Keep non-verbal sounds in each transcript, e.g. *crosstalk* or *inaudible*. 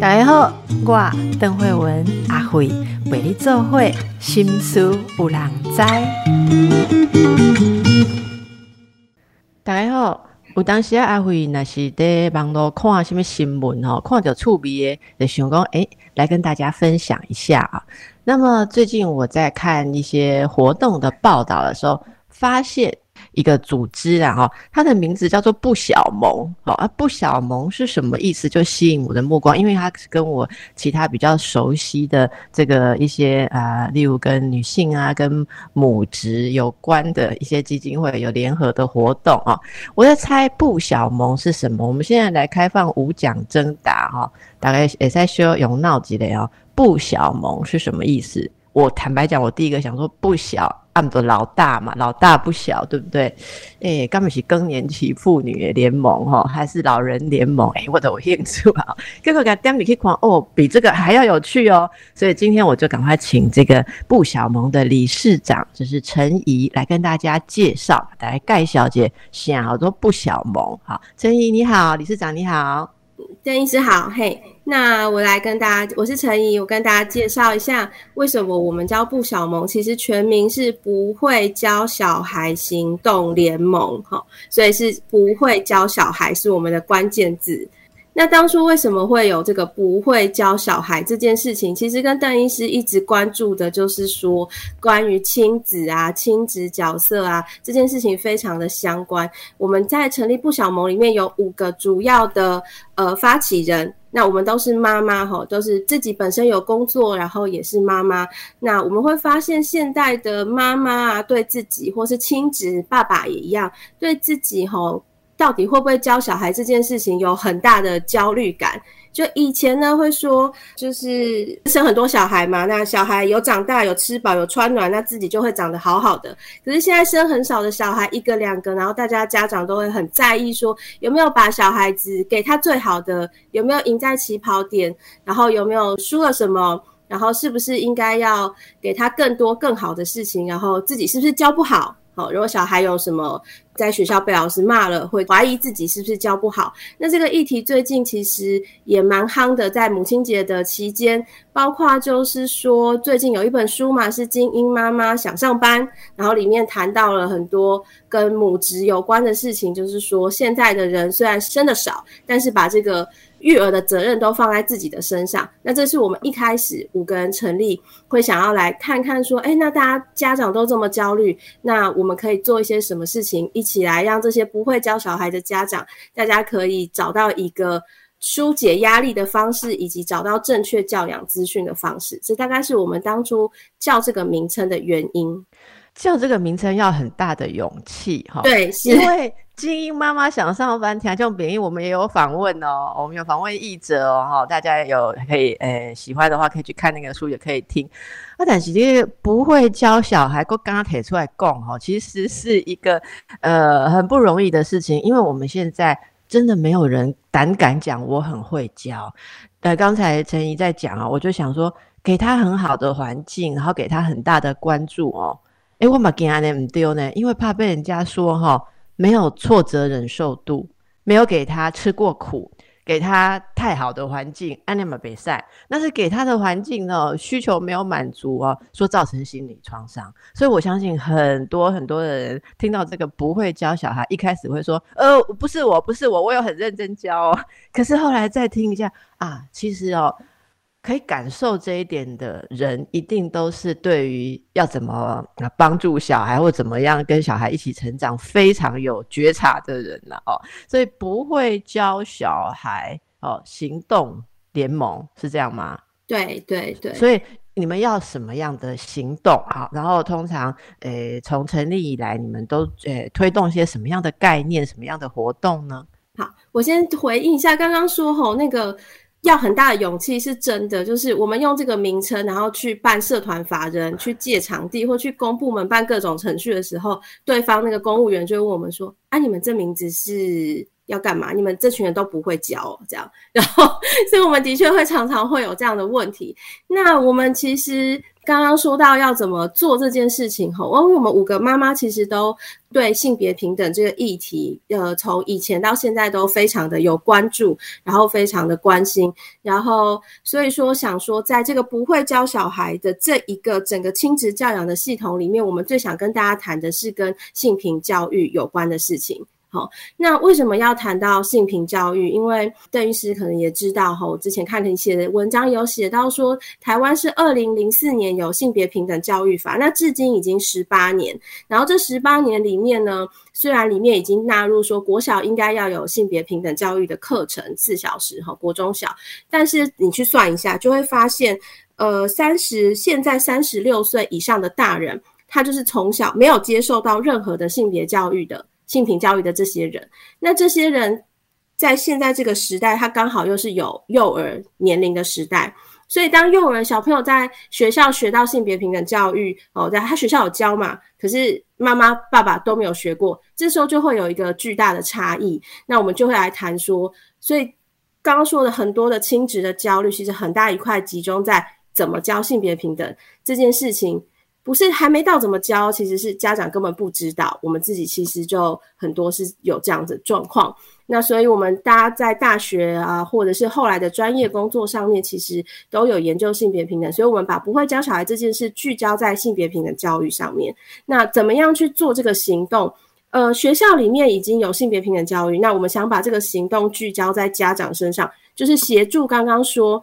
大家好，我邓慧文阿慧为你做会心思有人知。大家好，有当时，阿慧那是在网络看什么新闻哦，看到趣味的，就想讲，诶，来跟大家分享一下啊。那么最近我在看一些活动的报道的时候，发现。一个组织啊，哈，它的名字叫做不小萌，好啊，不小萌是什么意思？就吸引我的目光，因为它跟我其他比较熟悉的这个一些啊，例如跟女性啊、跟母职有关的一些基金会有联合的活动啊。我在猜不小萌是什么？我们现在来开放五奖征答哈，大概也在说用闹几类哦。不小萌是什么意思？我坦白讲，我第一个想说不小。按的老大嘛，老大不小，对不对？诶，根本是更年期妇女联盟哈，还是老人联盟？诶，我都有兴趣啊。各位给点你可以看哦，比这个还要有趣哦。所以今天我就赶快请这个不小萌的理事长，就是陈怡来跟大家介绍，来盖小姐想好多不小萌。好，陈怡你好，理事长你好。邓医师好，嘿，那我来跟大家，我是陈怡，我跟大家介绍一下为什么我们叫不小萌，其实全名是不会教小孩行动联盟，哈，所以是不会教小孩是我们的关键字。那当初为什么会有这个不会教小孩这件事情？其实跟邓医师一直关注的就是说，关于亲子啊、亲子角色啊这件事情非常的相关。我们在成立不小盟里面有五个主要的呃发起人，那我们都是妈妈哈，都是自己本身有工作，然后也是妈妈。那我们会发现，现代的妈妈啊，对自己或是亲子爸爸也一样，对自己哈。到底会不会教小孩这件事情有很大的焦虑感？就以前呢会说，就是生很多小孩嘛，那小孩有长大、有吃饱、有穿暖，那自己就会长得好好的。可是现在生很少的小孩，一个两个，然后大家家长都会很在意，说有没有把小孩子给他最好的，有没有赢在起跑点，然后有没有输了什么，然后是不是应该要给他更多更好的事情，然后自己是不是教不好？好，如果小孩有什么在学校被老师骂了，会怀疑自己是不是教不好。那这个议题最近其实也蛮夯的，在母亲节的期间，包括就是说最近有一本书嘛，是精英妈妈想上班，然后里面谈到了很多跟母职有关的事情，就是说现在的人虽然生的少，但是把这个。育儿的责任都放在自己的身上，那这是我们一开始五个人成立会想要来看看说，哎，那大家家长都这么焦虑，那我们可以做一些什么事情，一起来让这些不会教小孩的家长，大家可以找到一个疏解压力的方式，以及找到正确教养资讯的方式。这大概是我们当初叫这个名称的原因。叫这个名称要很大的勇气，哈，对，因为精英妈妈想上班，听这种比喻，我们也有访问哦，我们有访问译者哦，哈，大家有可以，诶，喜欢的话可以去看那个书，也可以听。啊，但是这个不会教小孩，够刚刚提出来讲，哈，其实是一个呃很不容易的事情，因为我们现在真的没有人胆敢讲我很会教。呃，刚才陈怡在讲啊，我就想说，给他很好的环境，然后给他很大的关注哦。哎，我嘛惊安尼唔丢呢，因为怕被人家说哈，没有挫折忍受度，没有给他吃过苦，给他太好的环境，安尼嘛比赛，那是给他的环境呢，需求没有满足哦，说造成心理创伤。所以我相信很多很多的人听到这个不会教小孩，一开始会说，呃，不是我，不是我，我有很认真教哦。可是后来再听一下啊，其实哦。可以感受这一点的人，一定都是对于要怎么帮助小孩或怎么样跟小孩一起成长非常有觉察的人了哦。所以不会教小孩哦，行动联盟是这样吗？对对对。所以你们要什么样的行动啊，然后通常诶，从成立以来，你们都诶推动一些什么样的概念、什么样的活动呢？好，我先回应一下刚刚说吼那个。要很大的勇气，是真的。就是我们用这个名称，然后去办社团法人，去借场地，或去公部门办各种程序的时候，对方那个公务员就问我们说：“啊，你们这名字是要干嘛？你们这群人都不会教，这样，然后，所以我们的确会常常会有这样的问题。那我们其实刚刚说到要怎么做这件事情，哈，因为我们五个妈妈其实都对性别平等这个议题，呃，从以前到现在都非常的有关注，然后非常的关心，然后所以说想说，在这个不会教小孩的这一个整个亲子教养的系统里面，我们最想跟大家谈的是跟性平教育有关的事情。好，那为什么要谈到性平教育？因为邓医师可能也知道，哈，我之前看你写的文章有写到说，台湾是二零零四年有性别平等教育法，那至今已经十八年。然后这十八年里面呢，虽然里面已经纳入说国小应该要有性别平等教育的课程四小时，哈，国中小，但是你去算一下，就会发现，呃，三十现在三十六岁以上的大人，他就是从小没有接受到任何的性别教育的。性平教育的这些人，那这些人在现在这个时代，他刚好又是有幼儿年龄的时代，所以当幼儿小朋友在学校学到性别平等教育哦，在他学校有教嘛，可是妈妈爸爸都没有学过，这时候就会有一个巨大的差异。那我们就会来谈说，所以刚刚说的很多的亲职的焦虑，其实很大一块集中在怎么教性别平等这件事情。不是还没到怎么教，其实是家长根本不知道。我们自己其实就很多是有这样子状况。那所以我们大家在大学啊，或者是后来的专业工作上面，其实都有研究性别平等。所以我们把不会教小孩这件事聚焦在性别平等教育上面。那怎么样去做这个行动？呃，学校里面已经有性别平等教育，那我们想把这个行动聚焦在家长身上，就是协助刚刚说。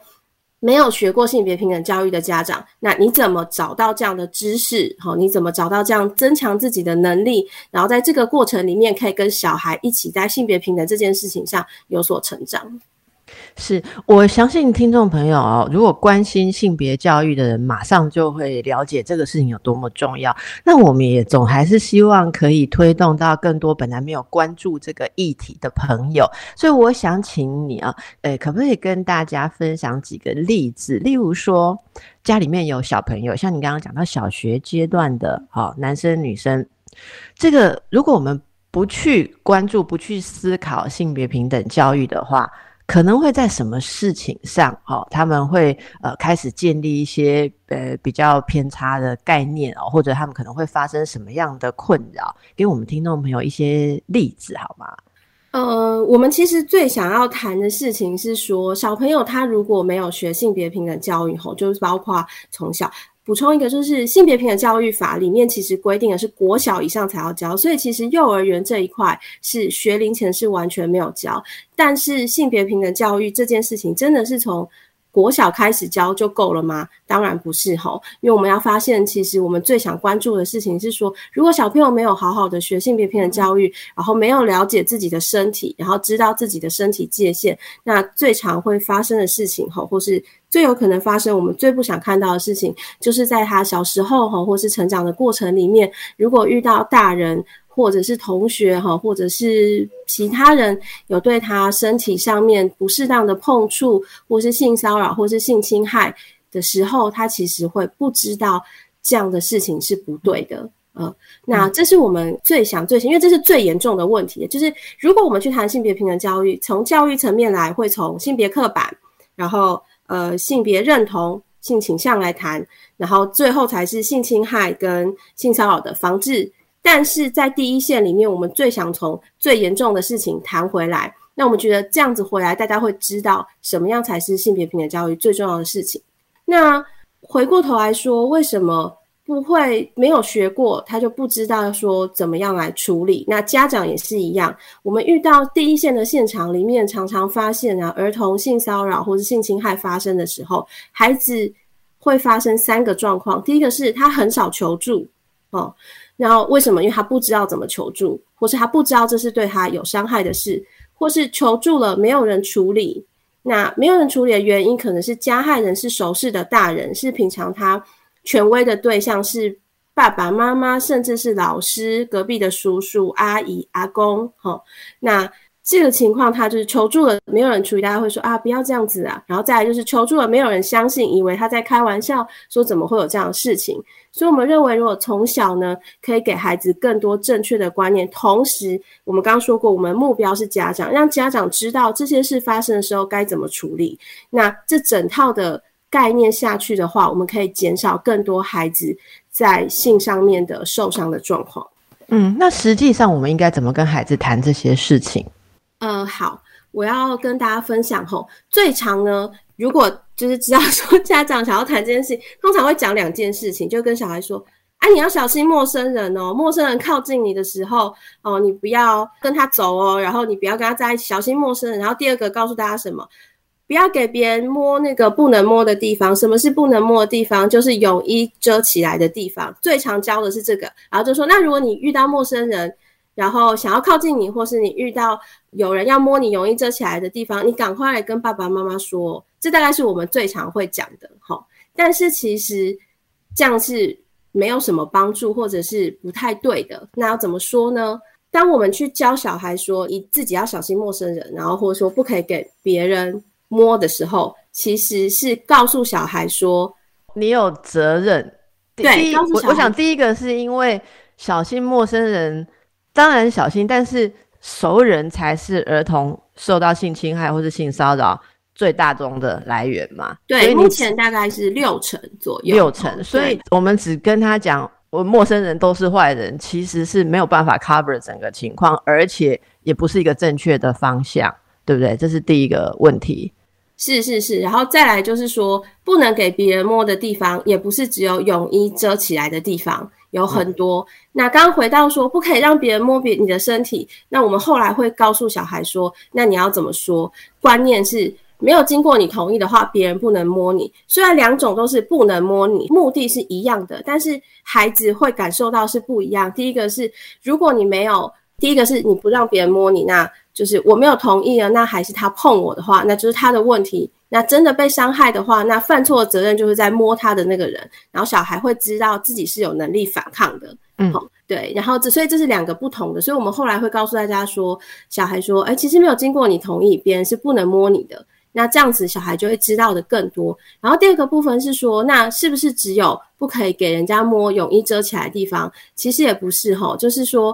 没有学过性别平等教育的家长，那你怎么找到这样的知识？好，你怎么找到这样增强自己的能力？然后在这个过程里面，可以跟小孩一起在性别平等这件事情上有所成长。是我相信听众朋友哦，如果关心性别教育的人，马上就会了解这个事情有多么重要。那我们也总还是希望可以推动到更多本来没有关注这个议题的朋友。所以我想请你啊，诶，可不可以跟大家分享几个例子？例如说，家里面有小朋友，像你刚刚讲到小学阶段的，好，男生女生，这个如果我们不去关注、不去思考性别平等教育的话，可能会在什么事情上，哦，他们会呃开始建立一些呃比较偏差的概念哦，或者他们可能会发生什么样的困扰？给我们听众朋友一些例子好吗？呃，我们其实最想要谈的事情是说，小朋友他如果没有学性别平等教育，后就是包括从小。补充一个，就是性别平等教育法里面其实规定的是国小以上才要教，所以其实幼儿园这一块是学龄前是完全没有教。但是性别平等教育这件事情，真的是从国小开始教就够了吗？当然不是吼，因为我们要发现，其实我们最想关注的事情是说，如果小朋友没有好好的学性别平等教育，然后没有了解自己的身体，然后知道自己的身体界限，那最常会发生的事情吼，或是最有可能发生我们最不想看到的事情，就是在他小时候吼，或是成长的过程里面，如果遇到大人。或者是同学哈，或者是其他人有对他身体上面不适当的碰触，或是性骚扰，或是性侵害的时候，他其实会不知道这样的事情是不对的。呃，那这是我们最想最因为这是最严重的问题。就是如果我们去谈性别平等教育，从教育层面来，会从性别刻板，然后呃性别认同、性倾向来谈，然后最后才是性侵害跟性骚扰的防治。但是在第一线里面，我们最想从最严重的事情谈回来。那我们觉得这样子回来，大家会知道什么样才是性别平等教育最重要的事情。那回过头来说，为什么不会没有学过，他就不知道说怎么样来处理？那家长也是一样，我们遇到第一线的现场里面，常常发现啊，儿童性骚扰或者性侵害发生的时候，孩子会发生三个状况。第一个是他很少求助，哦。然后为什么？因为他不知道怎么求助，或是他不知道这是对他有伤害的事，或是求助了没有人处理。那没有人处理的原因，可能是加害人是熟识的大人，是平常他权威的对象是爸爸妈妈，甚至是老师、隔壁的叔叔、阿姨、阿公。哈，那这个情况，他就是求助了，没有人处理，大家会说啊，不要这样子啊。然后再来就是求助了，没有人相信，以为他在开玩笑，说怎么会有这样的事情。所以我们认为，如果从小呢，可以给孩子更多正确的观念，同时我们刚刚说过，我们目标是家长，让家长知道这些事发生的时候该怎么处理。那这整套的概念下去的话，我们可以减少更多孩子在性上面的受伤的状况。嗯，那实际上我们应该怎么跟孩子谈这些事情？呃，好，我要跟大家分享吼，最常呢，如果就是知道说 *laughs* 家长想要谈这件事情，通常会讲两件事情，就跟小孩说，啊，你要小心陌生人哦，陌生人靠近你的时候，哦，你不要跟他走哦，然后你不要跟他在一起，小心陌生人。然后第二个告诉大家什么，不要给别人摸那个不能摸的地方。什么是不能摸的地方？就是泳衣遮起来的地方。最常教的是这个，然后就说，那如果你遇到陌生人。然后想要靠近你，或是你遇到有人要摸你容易遮起来的地方，你赶快来跟爸爸妈妈说。这大概是我们最常会讲的，哈。但是其实这样是没有什么帮助，或者是不太对的。那要怎么说呢？当我们去教小孩说你自己要小心陌生人，然后或者说不可以给别人摸的时候，其实是告诉小孩说你有责任。对，我我想第一个是因为小心陌生人。当然小心，但是熟人才是儿童受到性侵害或是性骚扰最大宗的来源嘛？对，目前大概是六成左右。六成，所以我们只跟他讲，我陌生人都是坏人，其实是没有办法 cover 整个情况，而且也不是一个正确的方向，对不对？这是第一个问题。是是是，然后再来就是说，不能给别人摸的地方，也不是只有泳衣遮起来的地方。有很多。那刚刚回到说不可以让别人摸别你的身体，那我们后来会告诉小孩说，那你要怎么说？观念是没有经过你同意的话，别人不能摸你。虽然两种都是不能摸你，目的是一样的，但是孩子会感受到是不一样。第一个是如果你没有，第一个是你不让别人摸你，那就是我没有同意了，那还是他碰我的话，那就是他的问题。那真的被伤害的话，那犯错的责任就是在摸他的那个人，然后小孩会知道自己是有能力反抗的。嗯，对，然后这所以这是两个不同的，所以我们后来会告诉大家说，小孩说，哎，其实没有经过你同意，别人是不能摸你的。那这样子小孩就会知道的更多。然后第二个部分是说，那是不是只有不可以给人家摸泳衣遮起来的地方？其实也不是哈，就是说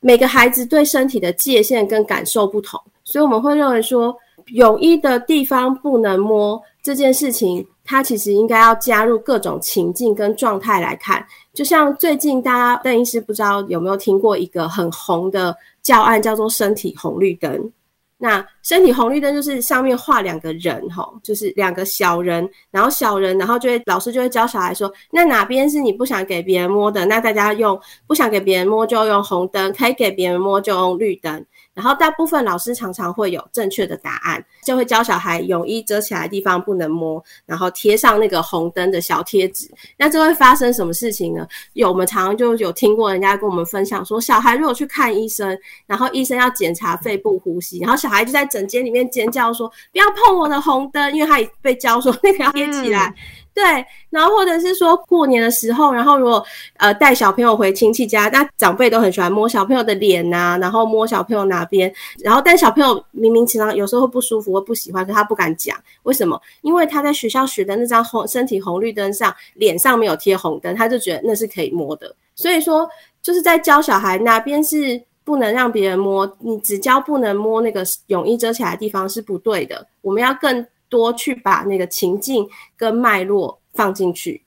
每个孩子对身体的界限跟感受不同，所以我们会认为说。泳衣的地方不能摸这件事情，它其实应该要加入各种情境跟状态来看。就像最近大家邓医师不知道有没有听过一个很红的教案，叫做身体红绿灯。那身体红绿灯就是上面画两个人，哈，就是两个小人，然后小人，然后就会老师就会教小孩说，那哪边是你不想给别人摸的？那大家用不想给别人摸就用红灯，可以给别人摸就用绿灯。然后大部分老师常常会有正确的答案，就会教小孩泳衣遮起来的地方不能摸，然后贴上那个红灯的小贴纸。那这会发生什么事情呢？有我们常常就有听过人家跟我们分享说，小孩如果去看医生，然后医生要检查肺部呼吸，然后小孩就在诊间里面尖叫说：“不要碰我的红灯！”因为他被教说那个要贴起来。对，然后或者是说过年的时候，然后如果呃带小朋友回亲戚家，那长辈都很喜欢摸小朋友的脸呐，然后摸小朋友哪边，然后但小朋友明明其实有时候会不舒服或不喜欢，可他不敢讲，为什么？因为他在学校学的那张红身体红绿灯上，脸上没有贴红灯，他就觉得那是可以摸的。所以说就是在教小孩哪边是不能让别人摸，你只教不能摸那个泳衣遮起来的地方是不对的，我们要更。多去把那个情境跟脉络放进去，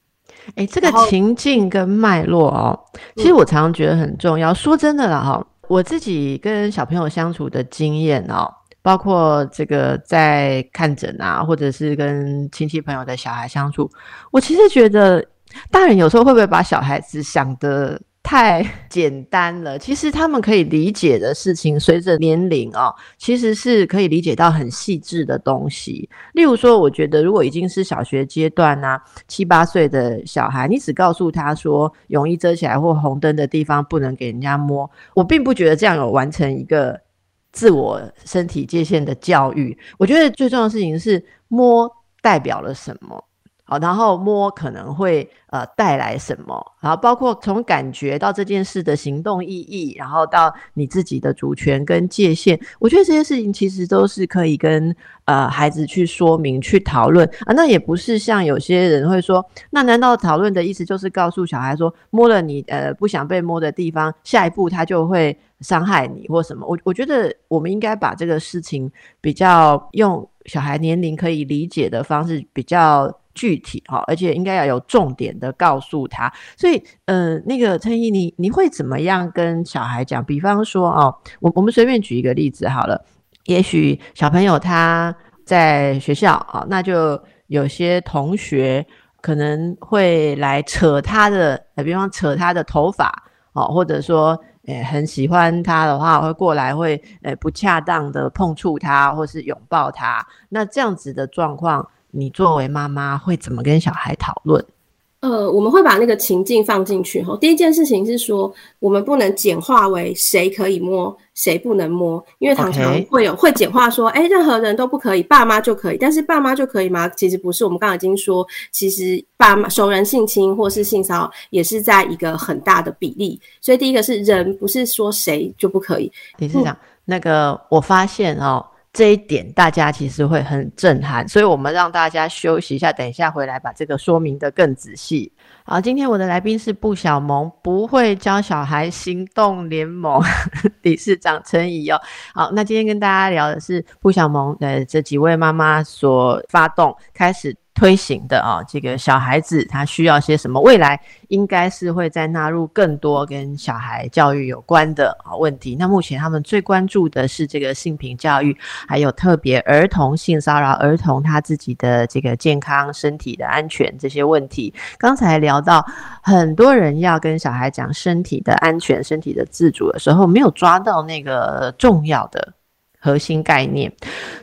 哎，这个情境跟脉络哦，其实我常常觉得很重要。说真的了哈，我自己跟小朋友相处的经验哦，包括这个在看诊啊，或者是跟亲戚朋友的小孩相处，我其实觉得大人有时候会不会把小孩子想的。太简单了，其实他们可以理解的事情，随着年龄哦，其实是可以理解到很细致的东西。例如说，我觉得如果已经是小学阶段呢，七八岁的小孩，你只告诉他说泳衣遮起来或红灯的地方不能给人家摸，我并不觉得这样有完成一个自我身体界限的教育。我觉得最重要的事情是摸代表了什么。好，然后摸可能会呃带来什么，然后包括从感觉到这件事的行动意义，然后到你自己的主权跟界限，我觉得这些事情其实都是可以跟呃孩子去说明、去讨论啊。那也不是像有些人会说，那难道讨论的意思就是告诉小孩说，摸了你呃不想被摸的地方，下一步他就会伤害你或什么？我我觉得我们应该把这个事情比较用小孩年龄可以理解的方式比较。具体哈，而且应该要有重点的告诉他。所以，呃，那个陈怡，你你会怎么样跟小孩讲？比方说，哦，我我们随便举一个例子好了。也许小朋友他在学校啊，那就有些同学可能会来扯他的，比方扯他的头发哦，或者说，诶，很喜欢他的话，会过来会，诶，不恰当的碰触他，或是拥抱他。那这样子的状况。你作为妈妈会怎么跟小孩讨论？呃，我们会把那个情境放进去哈。第一件事情是说，我们不能简化为谁可以摸，谁不能摸，因为常常会有会简化说，哎，任何人都不可以，爸妈就可以。但是爸妈就可以吗？其实不是。我们刚刚已经说，其实爸妈熟人性侵或是性骚扰也是在一个很大的比例。所以第一个是人，不是说谁就不可以。理事长，那个我发现哦。这一点大家其实会很震撼，所以我们让大家休息一下，等一下回来把这个说明的更仔细。好，今天我的来宾是布小萌，不会教小孩行动联盟理事长陈怡哦。好，那今天跟大家聊的是布小萌的这几位妈妈所发动开始。推行的啊，这个小孩子他需要些什么？未来应该是会再纳入更多跟小孩教育有关的啊问题。那目前他们最关注的是这个性平教育，还有特别儿童性骚扰儿童他自己的这个健康身体的安全这些问题。刚才聊到很多人要跟小孩讲身体的安全、身体的自主的时候，没有抓到那个重要的核心概念，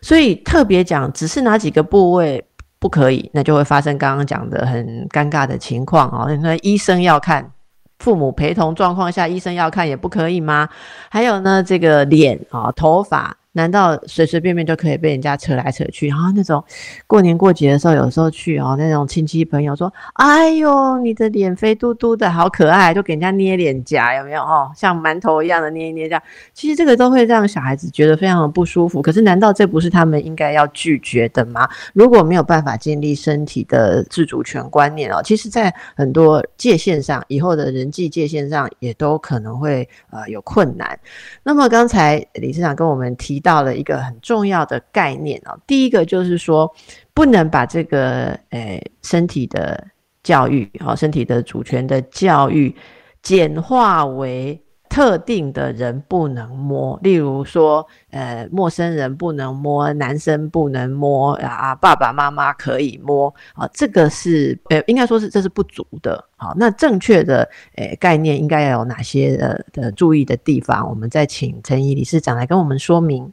所以特别讲只是哪几个部位。不可以，那就会发生刚刚讲的很尴尬的情况哦。那医生要看，父母陪同状况下，医生要看也不可以吗？还有呢，这个脸啊，头发。难道随随便便就可以被人家扯来扯去？然后那种过年过节的时候，有时候去哦，那种亲戚朋友说：“哎呦，你的脸肥嘟嘟的，好可爱！”就给人家捏脸颊，有没有哦？像馒头一样的捏一捏这样。其实这个都会让小孩子觉得非常的不舒服。可是难道这不是他们应该要拒绝的吗？如果没有办法建立身体的自主权观念哦，其实在很多界限上，以后的人际界限上也都可能会呃有困难。那么刚才李市长跟我们提。到了一个很重要的概念哦，第一个就是说，不能把这个诶身体的教育，好身体的主权的教育，简化为。特定的人不能摸，例如说，呃，陌生人不能摸，男生不能摸啊，爸爸妈妈可以摸啊，这个是呃，应该说是这是不足的。好，那正确的呃概念应该要有哪些呃的注意的地方？我们再请陈怡理事长来跟我们说明。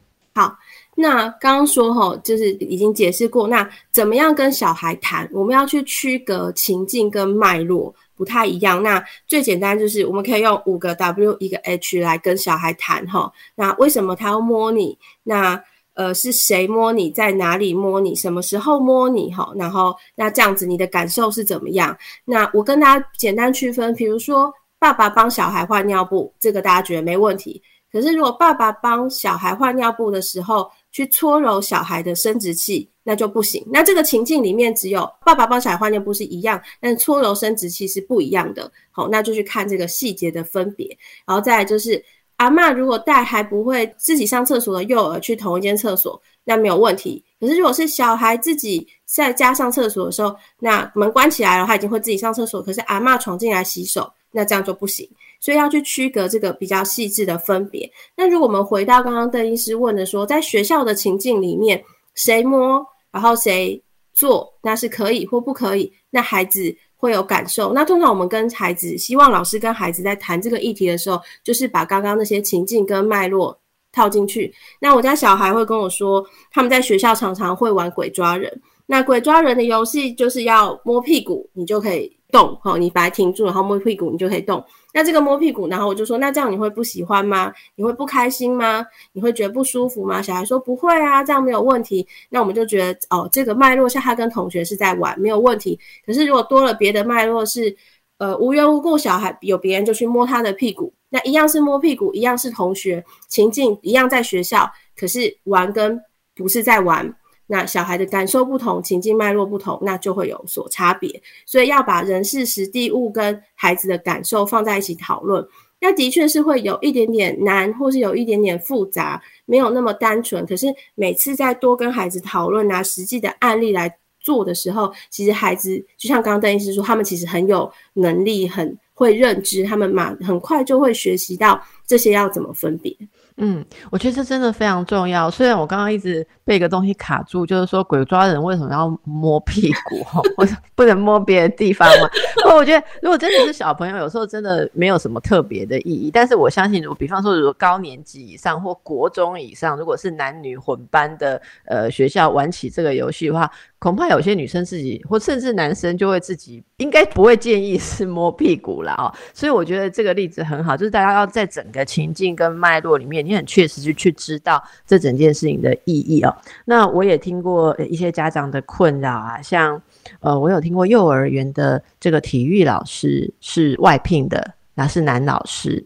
那刚刚说哈，就是已经解释过，那怎么样跟小孩谈？我们要去区隔情境跟脉络。不太一样。那最简单就是我们可以用五个 W 一个 H 来跟小孩谈哈。那为什么他要摸你？那呃是谁摸你？在哪里摸你？什么时候摸你？哈。然后那这样子你的感受是怎么样？那我跟大家简单区分，比如说爸爸帮小孩换尿布，这个大家觉得没问题。可是如果爸爸帮小孩换尿布的时候，去搓揉小孩的生殖器。那就不行。那这个情境里面只有爸爸帮小孩换尿布是一样，但搓揉生殖器是不一样的。好，那就去看这个细节的分别。然后再来就是阿妈如果带还不会自己上厕所的幼儿去同一间厕所，那没有问题。可是如果是小孩自己在家上厕所的时候，那门关起来了，他已经会自己上厕所，可是阿妈闯进来洗手，那这样就不行。所以要去区隔这个比较细致的分别。那如果我们回到刚刚邓医师问的说，在学校的情境里面，谁摸？然后谁做那是可以或不可以，那孩子会有感受。那通常我们跟孩子，希望老师跟孩子在谈这个议题的时候，就是把刚刚那些情境跟脉络套进去。那我家小孩会跟我说，他们在学校常常会玩鬼抓人。那鬼抓人的游戏就是要摸屁股，你就可以动。好，你把它停住，然后摸屁股，你就可以动。那这个摸屁股，然后我就说，那这样你会不喜欢吗？你会不开心吗？你会觉得不舒服吗？小孩说不会啊，这样没有问题。那我们就觉得哦，这个脉络下他跟同学是在玩，没有问题。可是如果多了别的脉络是，呃，无缘无故小孩有别人就去摸他的屁股，那一样是摸屁股，一样是同学情境，一样在学校，可是玩跟不是在玩。那小孩的感受不同，情境脉络不同，那就会有所差别。所以要把人事、实地、物跟孩子的感受放在一起讨论，那的确是会有一点点难，或是有一点点复杂，没有那么单纯。可是每次在多跟孩子讨论拿实际的案例来做的时候，其实孩子就像刚刚邓医师说，他们其实很有能力，很会认知，他们嘛很快就会学习到这些要怎么分别。嗯，我觉得这真的非常重要。虽然我刚刚一直被一个东西卡住，就是说鬼抓人为什么要摸屁股？*laughs* 我不能摸别的地方吗？我觉得如果真的是小朋友，有时候真的没有什么特别的意义。但是我相信，如果比方说，如果高年级以上或国中以上，如果是男女混班的呃学校玩起这个游戏的话，恐怕有些女生自己或甚至男生就会自己应该不会建议是摸屁股了啊。所以我觉得这个例子很好，就是大家要在整个情境跟脉络里面。你很确实去去知道这整件事情的意义哦。那我也听过一些家长的困扰啊，像呃，我有听过幼儿园的这个体育老师是外聘的，那是男老师，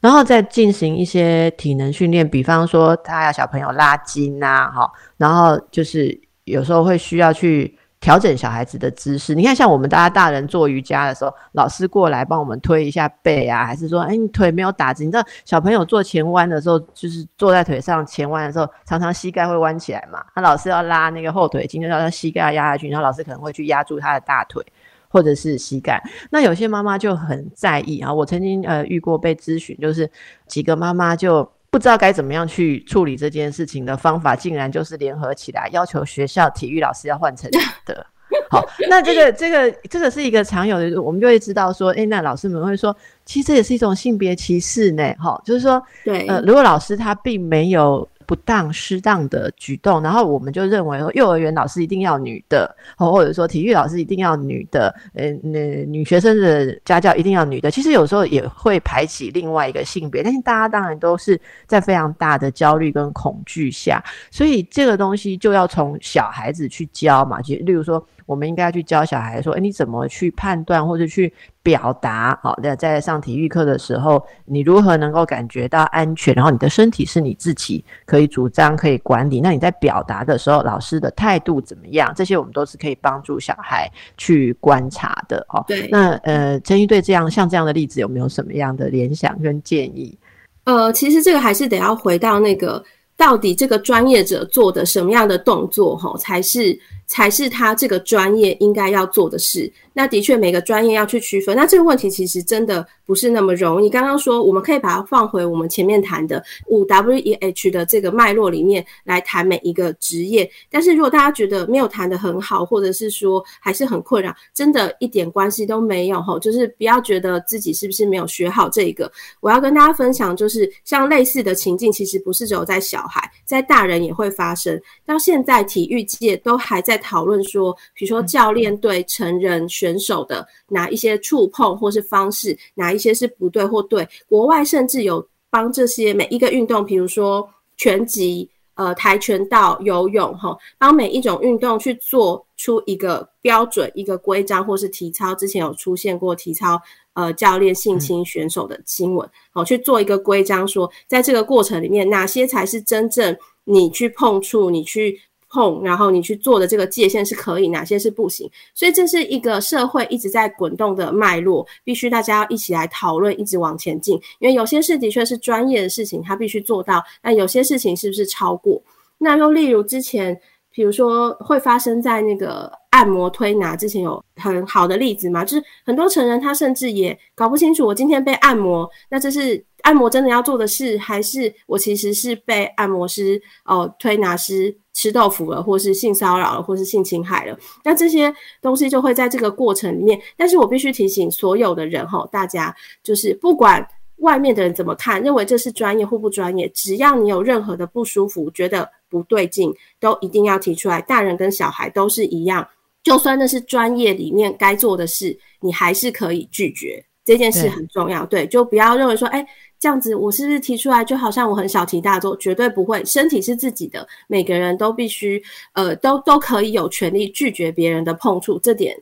然后再进行一些体能训练，比方说他要小朋友拉筋啊，哈，然后就是有时候会需要去。调整小孩子的姿势，你看，像我们大家大人做瑜伽的时候，老师过来帮我们推一下背啊，还是说，哎，你腿没有打直？你知道小朋友做前弯的时候，就是坐在腿上前弯的时候，常常膝盖会弯起来嘛。那老师要拉那个后腿筋，就要他膝盖压下去，然后老师可能会去压住他的大腿或者是膝盖。那有些妈妈就很在意啊，我曾经呃遇过被咨询，就是几个妈妈就。不知道该怎么样去处理这件事情的方法，竟然就是联合起来要求学校体育老师要换成的。*laughs* 好，那这个这个这个是一个常有的，我们就会知道说，哎，那老师们会说，其实这也是一种性别歧视呢。哈，就是说，对，呃，如果老师他并没有。不当、失当的举动，然后我们就认为幼儿园老师一定要女的，或者说体育老师一定要女的，呃，那女学生的家教一定要女的。其实有时候也会排挤另外一个性别，但是大家当然都是在非常大的焦虑跟恐惧下，所以这个东西就要从小孩子去教嘛，就例如说。我们应该要去教小孩说：“哎，你怎么去判断或者去表达？好，在在上体育课的时候，你如何能够感觉到安全？然后你的身体是你自己可以主张、可以管理。那你在表达的时候，老师的态度怎么样？这些我们都是可以帮助小孩去观察的。哦，对。那呃，陈一对这样像这样的例子，有没有什么样的联想跟建议？呃，其实这个还是得要回到那个，到底这个专业者做的什么样的动作，哈，才是。才是他这个专业应该要做的事。那的确，每个专业要去区分。那这个问题其实真的不是那么容易。刚刚说，我们可以把它放回我们前面谈的五 W E H 的这个脉络里面来谈每一个职业。但是如果大家觉得没有谈得很好，或者是说还是很困扰，真的一点关系都没有哈。就是不要觉得自己是不是没有学好这个。我要跟大家分享，就是像类似的情境，其实不是只有在小孩，在大人也会发生。到现在，体育界都还在。讨论说，比如说教练对成人选手的哪一些触碰或是方式，哪一些是不对或对。国外甚至有帮这些每一个运动，比如说拳击、呃跆拳道、游泳，哈，帮每一种运动去做出一个标准、一个规章，或是体操。之前有出现过体操呃教练性侵选手的新闻，好去做一个规章，说在这个过程里面，哪些才是真正你去碰触、你去。碰，然后你去做的这个界限是可以，哪些是不行？所以这是一个社会一直在滚动的脉络，必须大家要一起来讨论，一直往前进。因为有些事的确是专业的事情，他必须做到；但有些事情是不是超过？那又例如之前，比如说会发生在那个按摩推拿之前，有很好的例子嘛？就是很多成人他甚至也搞不清楚，我今天被按摩，那这是按摩真的要做的事，还是我其实是被按摩师哦推拿师？吃豆腐了，或是性骚扰了，或是性侵害了，那这些东西就会在这个过程里面。但是我必须提醒所有的人哈，大家就是不管外面的人怎么看，认为这是专业或不专业，只要你有任何的不舒服，觉得不对劲，都一定要提出来。大人跟小孩都是一样，就算那是专业里面该做的事，你还是可以拒绝。这件事很重要。对，就不要认为说，哎，这样子我是不是提出来就好像我很小题大做？绝对不会，身体是自己的，每个人都必须，呃，都都可以有权利拒绝别人的碰触，这点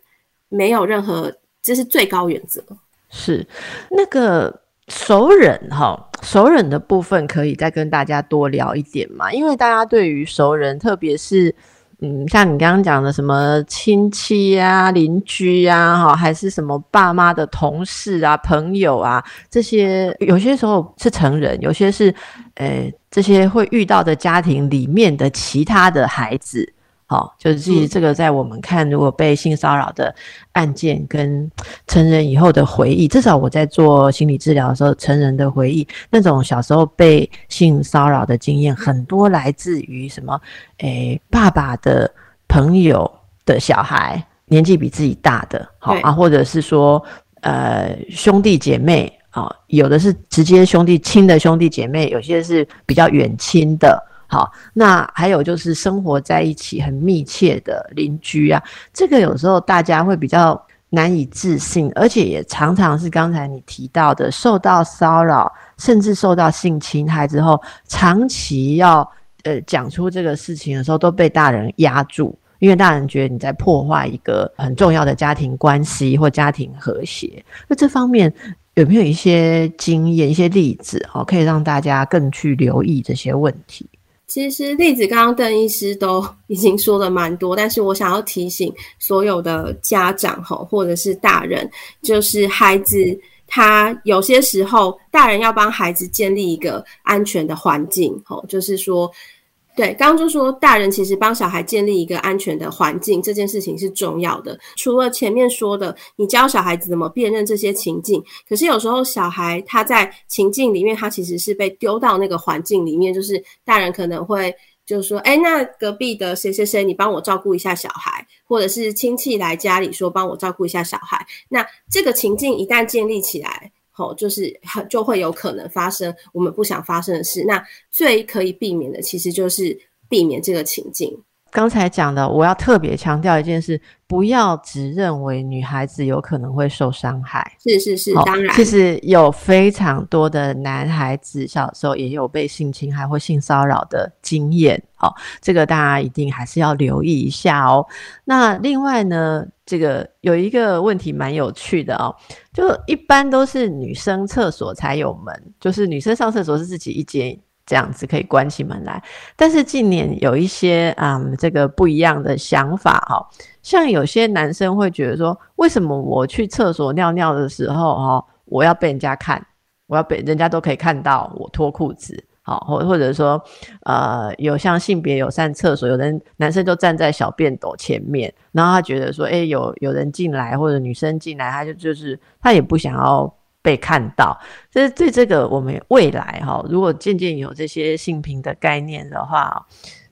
没有任何，这是最高原则。是那个熟人哈，熟人的部分可以再跟大家多聊一点嘛？因为大家对于熟人，特别是嗯，像你刚刚讲的什么亲戚啊、邻居啊，哈，还是什么爸妈的同事啊、朋友啊，这些有些时候是成人，有些是呃这些会遇到的家庭里面的其他的孩子。好，就是其实这个在我们看，如果被性骚扰的案件跟成人以后的回忆，至少我在做心理治疗的时候，成人的回忆，那种小时候被性骚扰的经验，很多来自于什么？诶，爸爸的朋友的小孩，年纪比自己大的，好啊，或者是说，呃，兄弟姐妹啊，有的是直接兄弟亲的兄弟姐妹，有些是比较远亲的。好，那还有就是生活在一起很密切的邻居啊，这个有时候大家会比较难以置信，而且也常常是刚才你提到的，受到骚扰，甚至受到性侵害之后，长期要呃讲出这个事情的时候，都被大人压住，因为大人觉得你在破坏一个很重要的家庭关系或家庭和谐。那这方面有没有一些经验、一些例子哦，可以让大家更去留意这些问题？其实例子刚刚邓医师都 *laughs* 已经说的蛮多，但是我想要提醒所有的家长吼，或者是大人，就是孩子他有些时候，大人要帮孩子建立一个安全的环境，吼，就是说。对，刚刚就说大人其实帮小孩建立一个安全的环境，这件事情是重要的。除了前面说的，你教小孩子怎么辨认这些情境，可是有时候小孩他在情境里面，他其实是被丢到那个环境里面，就是大人可能会就是说，哎，那隔壁的谁谁谁，你帮我照顾一下小孩，或者是亲戚来家里说帮我照顾一下小孩。那这个情境一旦建立起来。哦，就是很就会有可能发生我们不想发生的事。那最可以避免的，其实就是避免这个情境。刚才讲的，我要特别强调一件事：不要只认为女孩子有可能会受伤害。是是是，当然，其实有非常多的男孩子小时候也有被性侵害或性骚扰的经验。好，这个大家一定还是要留意一下哦。那另外呢，这个有一个问题蛮有趣的哦，就一般都是女生厕所才有门，就是女生上厕所是自己一间。这样子可以关起门来，但是近年有一些嗯，这个不一样的想法哈，像有些男生会觉得说，为什么我去厕所尿尿的时候哈，我要被人家看，我要被人家都可以看到我脱裤子，好，或或者说呃，有像性别友善厕所，有人男生就站在小便斗前面，然后他觉得说，哎，有有人进来或者女生进来，他就就是他也不想要。被看到，这是对这个我们未来哈，如果渐渐有这些性平的概念的话，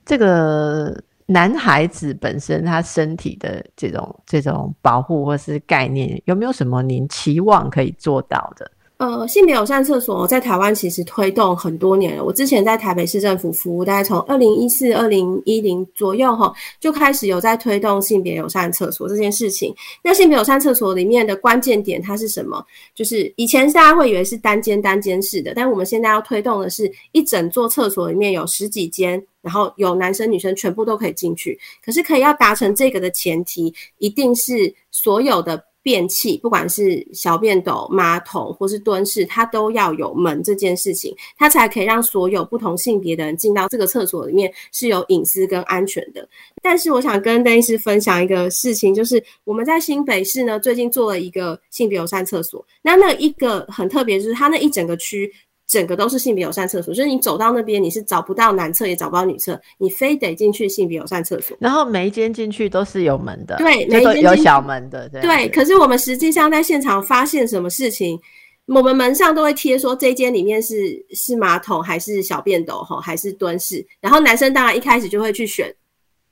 这个男孩子本身他身体的这种这种保护或是概念，有没有什么您期望可以做到的？呃，性别友善厕所在台湾其实推动很多年了。我之前在台北市政府服务，大概从二零一四、二零一零左右哈，就开始有在推动性别友善厕所这件事情。那性别友善厕所里面的关键点它是什么？就是以前大家会以为是单间单间式的，但我们现在要推动的是一整座厕所里面有十几间，然后有男生女生全部都可以进去。可是可以要达成这个的前提，一定是所有的。便器，不管是小便斗、马桶或是蹲式，它都要有门这件事情，它才可以让所有不同性别的人进到这个厕所里面是有隐私跟安全的。但是，我想跟邓医师分享一个事情，就是我们在新北市呢，最近做了一个性别友善厕所。那那一个很特别，就是它那一整个区。整个都是性别友善厕所，就是你走到那边，你是找不到男厕也找不到女厕，你非得进去性别友善厕所。然后每一间进去都是有门的，对，每一间有小门的，对。可是我们实际上在现场发现什么事情，我们门上都会贴说这间里面是是马桶还是小便斗吼，还是蹲式。然后男生当然一开始就会去选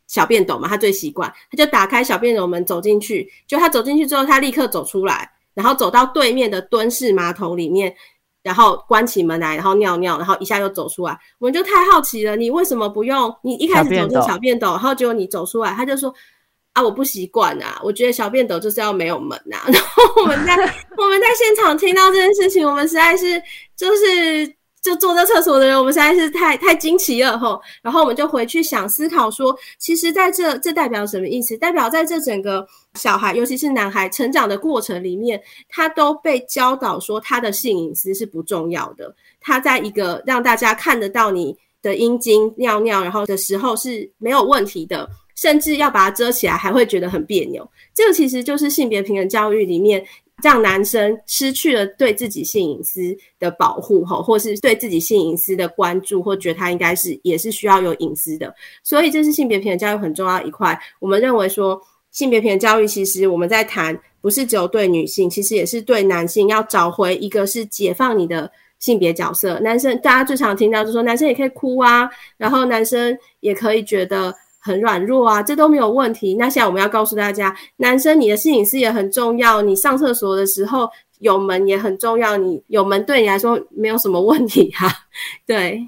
小便斗嘛，他最习惯，他就打开小便斗门走进去，就他走进去之后，他立刻走出来，然后走到对面的蹲式马桶里面。然后关起门来，然后尿尿，然后一下又走出来，我们就太好奇了。你为什么不用？你一开始走进小便斗，然后结果你走出来，他就说：“啊，我不习惯啊，我觉得小便斗就是要没有门呐。然后我们在 *laughs* 我们在现场听到这件事情，我们实在是就是就坐在厕所的人，我们实在是太太惊奇了吼。然后我们就回去想思考说，其实在这这代表什么意思？代表在这整个小孩，尤其是男孩成长的过程里面，他都被教导说他的性隐私是不重要的。他在一个让大家看得到你的阴茎尿尿，然后的时候是没有问题的。甚至要把它遮起来，还会觉得很别扭。这个其实就是性别平等教育里面，让男生失去了对自己性隐私的保护，吼，或是对自己性隐私的关注，或觉得他应该是也是需要有隐私的。所以，这是性别平等教育很重要一块。我们认为说，性别平等教育其实我们在谈，不是只有对女性，其实也是对男性，要找回一个是解放你的性别角色。男生大家最常听到就是说，男生也可以哭啊，然后男生也可以觉得。很软弱啊，这都没有问题。那现在我们要告诉大家，男生你的性隐私也很重要，你上厕所的时候有门也很重要，你有门对你来说没有什么问题哈。*laughs* 对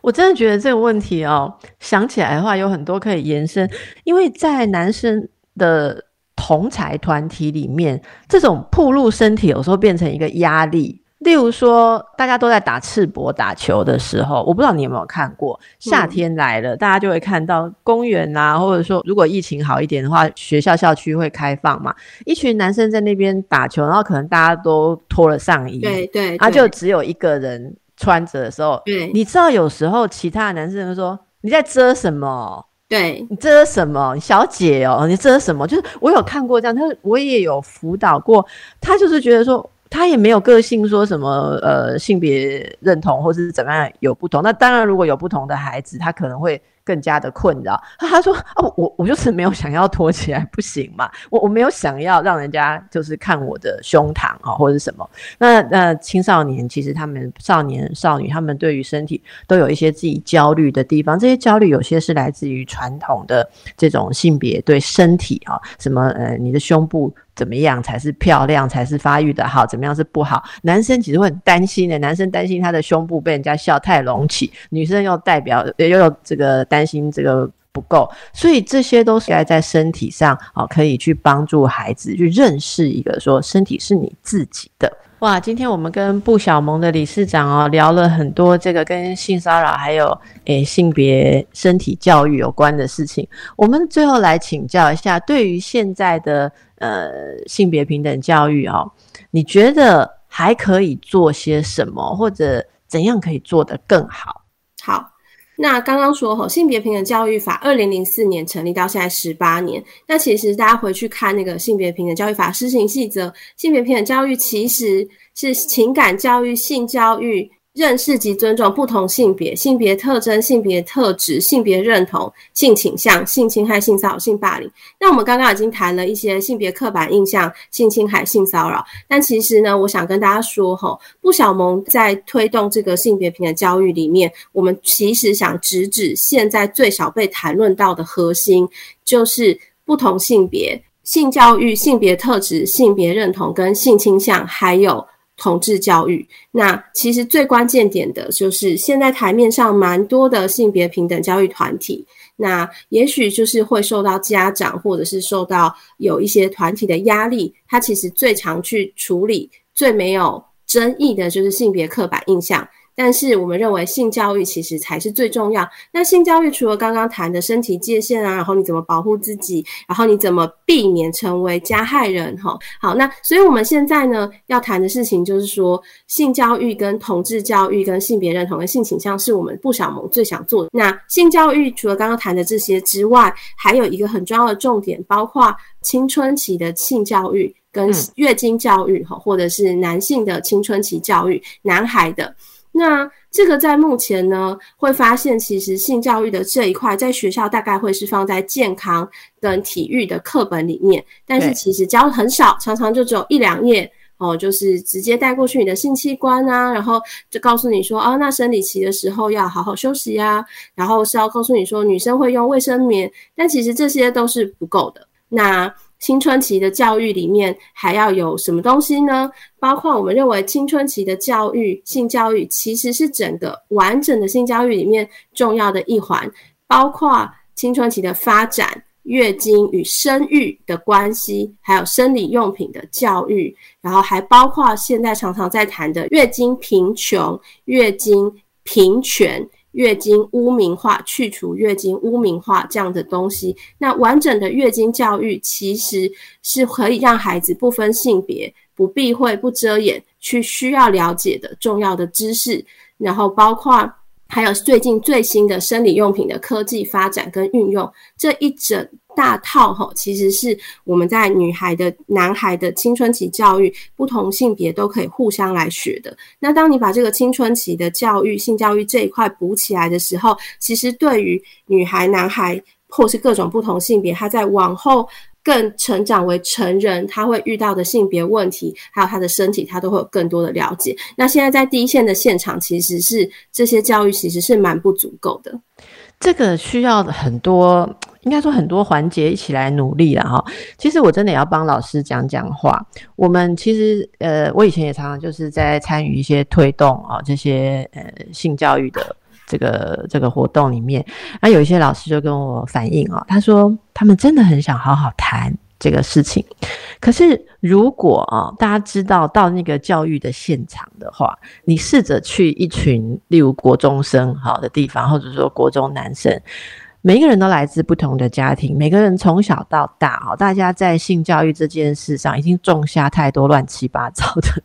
我真的觉得这个问题哦，想起来的话有很多可以延伸，因为在男生的同才团体里面，这种暴露身体有时候变成一个压力。例如说，大家都在打赤膊打球的时候，我不知道你有没有看过。夏天来了，大家就会看到公园啊，或者说如果疫情好一点的话，学校校区会开放嘛，一群男生在那边打球，然后可能大家都脱了上衣，对对，啊，就只有一个人穿着的时候，对，你知道有时候其他的男生会说你在遮什么？对你遮什么，小姐哦，你遮什么？就是我有看过这样，他我也有辅导过，他就是觉得说。他也没有个性，说什么呃性别认同或者是怎么样有不同。那当然，如果有不同的孩子，他可能会。更加的困扰。*laughs* 他说：“哦，我我就是没有想要托起来，不行嘛？我我没有想要让人家就是看我的胸膛啊，或者什么。那那青少年其实他们少年少女，他们对于身体都有一些自己焦虑的地方。这些焦虑有些是来自于传统的这种性别对身体啊，什么呃，你的胸部怎么样才是漂亮，才是发育的好，怎么样是不好？男生其实会很担心的，男生担心他的胸部被人家笑太隆起，女生又代表又有这个担。心这个不够，所以这些都是该在身体上啊，可以去帮助孩子去认识一个说身体是你自己的。哇，今天我们跟布小萌的理事长哦聊了很多这个跟性骚扰还有诶性别身体教育有关的事情。我们最后来请教一下，对于现在的呃性别平等教育哦，你觉得还可以做些什么，或者怎样可以做得更好？好。那刚刚说吼，性别平等教育法二零零四年成立到现在十八年，那其实大家回去看那个性别平等教育法施行细则，性别平等教育其实是情感教育、性教育。认识及尊重不同性别、性别特征、性别特质、性别认同、性倾向、性侵害、性骚扰、性霸凌。那我们刚刚已经谈了一些性别刻板印象、性侵害、性骚扰。但其实呢，我想跟大家说，吼，不小萌在推动这个性别平等教育里面，我们其实想直指现在最少被谈论到的核心，就是不同性别、性教育、性别特质、性别认同跟性倾向，还有。同志教育，那其实最关键点的就是现在台面上蛮多的性别平等教育团体，那也许就是会受到家长或者是受到有一些团体的压力，他其实最常去处理最没有争议的就是性别刻板印象。但是我们认为性教育其实才是最重要。那性教育除了刚刚谈的身体界限啊，然后你怎么保护自己，然后你怎么避免成为加害人？哈，好，那所以我们现在呢要谈的事情就是说，性教育跟同志教育跟性别认同跟性倾向是我们不小萌最想做的。那性教育除了刚刚谈的这些之外，还有一个很重要的重点，包括青春期的性教育跟月经教育，哈，或者是男性的青春期教育，男孩的。那这个在目前呢，会发现其实性教育的这一块，在学校大概会是放在健康跟体育的课本里面，但是其实教很少，常常就只有一两页哦，就是直接带过去你的性器官啊，然后就告诉你说，哦，那生理期的时候要好好休息啊，然后是要告诉你说，女生会用卫生棉，但其实这些都是不够的。那青春期的教育里面还要有什么东西呢？包括我们认为青春期的教育，性教育其实是整个完整的性教育里面重要的一环，包括青春期的发展、月经与生育的关系，还有生理用品的教育，然后还包括现在常常在谈的月经贫穷、月经平权。月经污名化，去除月经污名化这样的东西。那完整的月经教育其实是可以让孩子不分性别、不避讳、不遮掩，去需要了解的重要的知识。然后包括还有最近最新的生理用品的科技发展跟运用，这一整。大套哈，其实是我们在女孩的、男孩的青春期教育，不同性别都可以互相来学的。那当你把这个青春期的教育、性教育这一块补起来的时候，其实对于女孩、男孩或是各种不同性别，他在往后更成长为成人，他会遇到的性别问题，还有他的身体，他都会有更多的了解。那现在在第一线的现场，其实是这些教育其实是蛮不足够的。这个需要很多。应该说很多环节一起来努力了哈。其实我真的也要帮老师讲讲话。我们其实呃，我以前也常常就是在参与一些推动啊这些呃性教育的这个这个活动里面。那有一些老师就跟我反映啊，他说他们真的很想好好谈这个事情。可是如果啊，大家知道到那个教育的现场的话，你试着去一群例如国中生好的地方，或者说国中男生。每一个人都来自不同的家庭，每个人从小到大，哈，大家在性教育这件事上已经种下太多乱七八糟的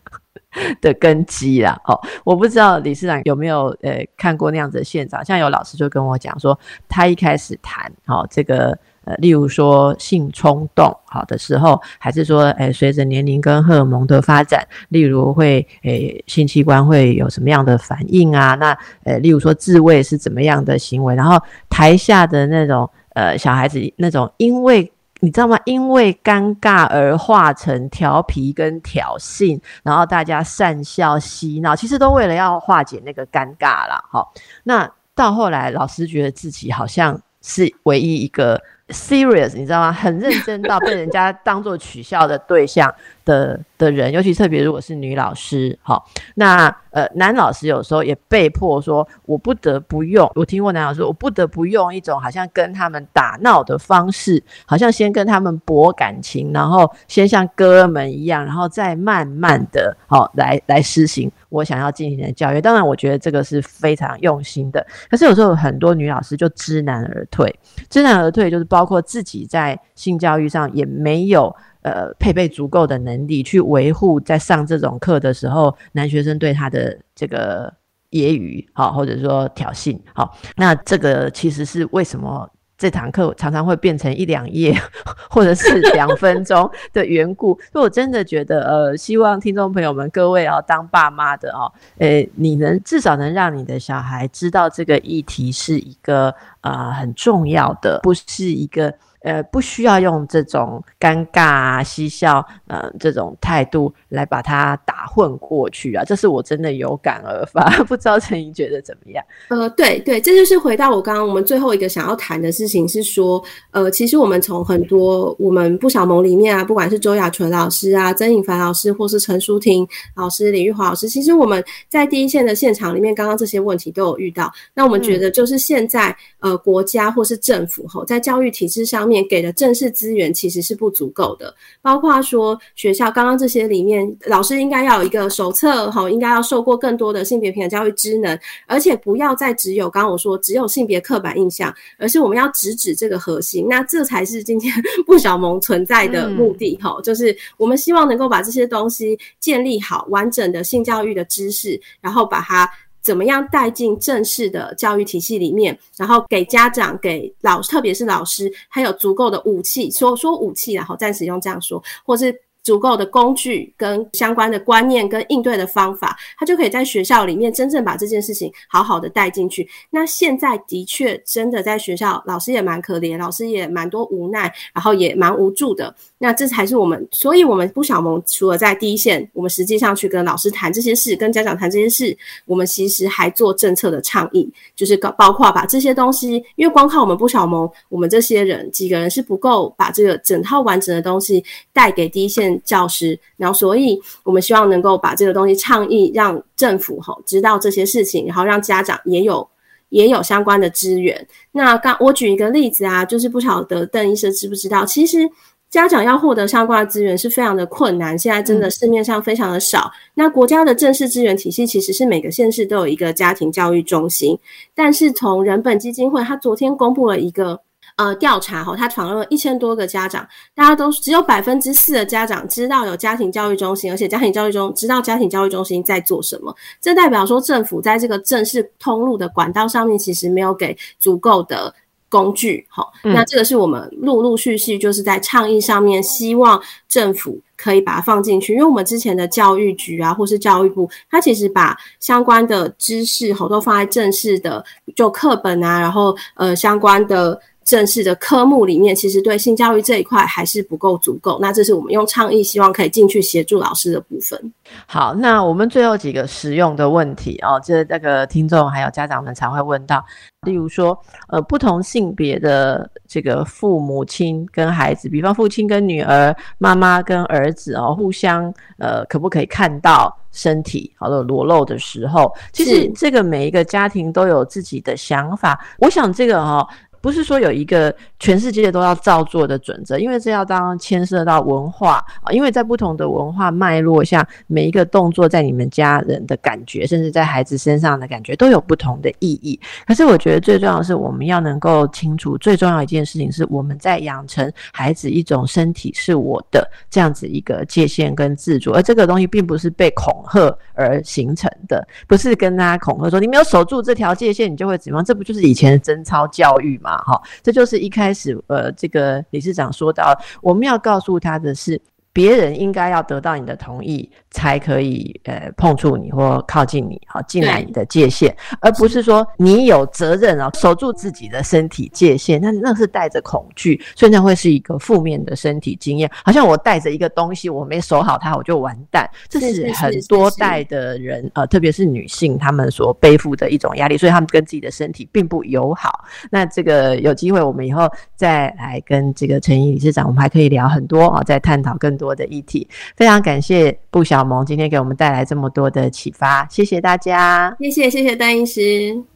*laughs* 的根基了。哦，我不知道理事长有没有呃看过那样子的现场，像有老师就跟我讲说，他一开始谈，哦这个。呃，例如说性冲动好的时候，还是说，诶，随着年龄跟荷尔蒙的发展，例如会，诶，性器官会有什么样的反应啊？那，呃，例如说自慰是怎么样的行为？然后台下的那种，呃，小孩子那种，因为你知道吗？因为尴尬而化成调皮跟挑衅，然后大家讪笑嬉闹，其实都为了要化解那个尴尬啦。好，那到后来，老师觉得自己好像是唯一一个。serious，你知道吗？很认真到被人家当做取笑的对象的的人，尤其特别如果是女老师，好，那呃男老师有时候也被迫说，我不得不用。我听过男老师，我不得不用一种好像跟他们打闹的方式，好像先跟他们博感情，然后先像哥们一样，然后再慢慢的好来来实行我想要进行的教育。当然，我觉得这个是非常用心的。可是有时候很多女老师就知难而退，知难而退就是包。括自己在性教育上也没有呃配备足够的能力去维护，在上这种课的时候，男学生对他的这个揶揄好，或者说挑衅好，那这个其实是为什么？这堂课常常会变成一两页，*laughs* 或者是两分钟的缘故。所以我真的觉得，呃，希望听众朋友们各位啊当爸妈的哦，呃，你能至少能让你的小孩知道这个议题是一个呃很重要的，不是一个。呃，不需要用这种尴尬啊、嬉笑，呃，这种态度来把它打混过去啊，这是我真的有感而发。*laughs* 不知道陈怡觉得怎么样？呃，对对，这就是回到我刚刚我们最后一个想要谈的事情，是说，呃，其实我们从很多我们不小盟里面啊，不管是周雅纯老师啊、曾颖凡老师，或是陈淑婷老师、李玉华老师，其实我们在第一线的现场里面，刚刚这些问题都有遇到。那我们觉得，就是现在呃，国家或是政府吼，在教育体制上面。给的正式资源其实是不足够的，包括说学校刚刚这些里面，老师应该要有一个手册，哈，应该要受过更多的性别平等教育职能，而且不要再只有刚刚我说只有性别刻板印象，而是我们要直指这个核心，那这才是今天 *laughs* 不小萌存在的目的，哈，就是我们希望能够把这些东西建立好完整的性教育的知识，然后把它。怎么样带进正式的教育体系里面，然后给家长、给老，特别是老师，他有足够的武器，说说武器，然后暂时用这样说，或是。足够的工具跟相关的观念跟应对的方法，他就可以在学校里面真正把这件事情好好的带进去。那现在的确真的在学校，老师也蛮可怜，老师也蛮多无奈，然后也蛮无助的。那这才是我们，所以我们不小萌除了在第一线，我们实际上去跟老师谈这些事，跟家长谈这些事，我们其实还做政策的倡议，就是包包括把这些东西，因为光靠我们不小萌，我们这些人几个人是不够把这个整套完整的东西带给第一线。教师，然后，所以我们希望能够把这个东西倡议，让政府吼知道这些事情，然后让家长也有也有相关的资源。那刚我举一个例子啊，就是不晓得邓医生知不知道，其实。家长要获得相关的资源是非常的困难，现在真的市面上非常的少。那国家的正式资源体系其实是每个县市都有一个家庭教育中心，但是从人本基金会，他昨天公布了一个呃调查哈，他访问了一千多个家长，大家都只有百分之四的家长知道有家庭教育中心，而且家庭教育中知道家庭教育中心在做什么，这代表说政府在这个正式通路的管道上面其实没有给足够的。工具，好，那这个是我们陆陆续续就是在倡议上面，希望政府可以把它放进去，因为我们之前的教育局啊，或是教育部，它其实把相关的知识，好都放在正式的就课本啊，然后呃相关的。正式的科目里面，其实对性教育这一块还是不够足够。那这是我们用倡议，希望可以进去协助老师的部分。好，那我们最后几个实用的问题哦，这这个听众还有家长们常会问到，例如说，呃，不同性别的这个父母亲跟孩子，比方父亲跟女儿，妈妈跟儿子哦，互相呃，可不可以看到身体好了裸露的时候？其实这个每一个家庭都有自己的想法。我想这个哈。不是说有一个全世界都要照做的准则，因为这要当牵涉到文化啊，因为在不同的文化脉络下，每一个动作在你们家人的感觉，甚至在孩子身上的感觉都有不同的意义。可是我觉得最重要的是，我们要能够清楚，最重要一件事情是我们在养成孩子一种身体是我的这样子一个界限跟自主，而这个东西并不是被恐吓而形成的，不是跟大家恐吓说你没有守住这条界限，你就会怎么样？这不就是以前的贞操教育吗？好，这就是一开始呃，这个理事长说到，我们要告诉他的是。别人应该要得到你的同意，才可以呃碰触你或靠近你，好进来你的界限，而不是说你有责任啊守住自己的身体界限。那那是带着恐惧，所以那会是一个负面的身体经验。好像我带着一个东西，我没守好它，我就完蛋。这是很多代的人呃，特别是女性，她们所背负的一种压力，所以她们跟自己的身体并不友好。那这个有机会，我们以后再来跟这个陈怡理事长，我们还可以聊很多啊，再探讨更多。多的议题，非常感谢布小萌今天给我们带来这么多的启发，谢谢大家，谢谢谢谢丹医师。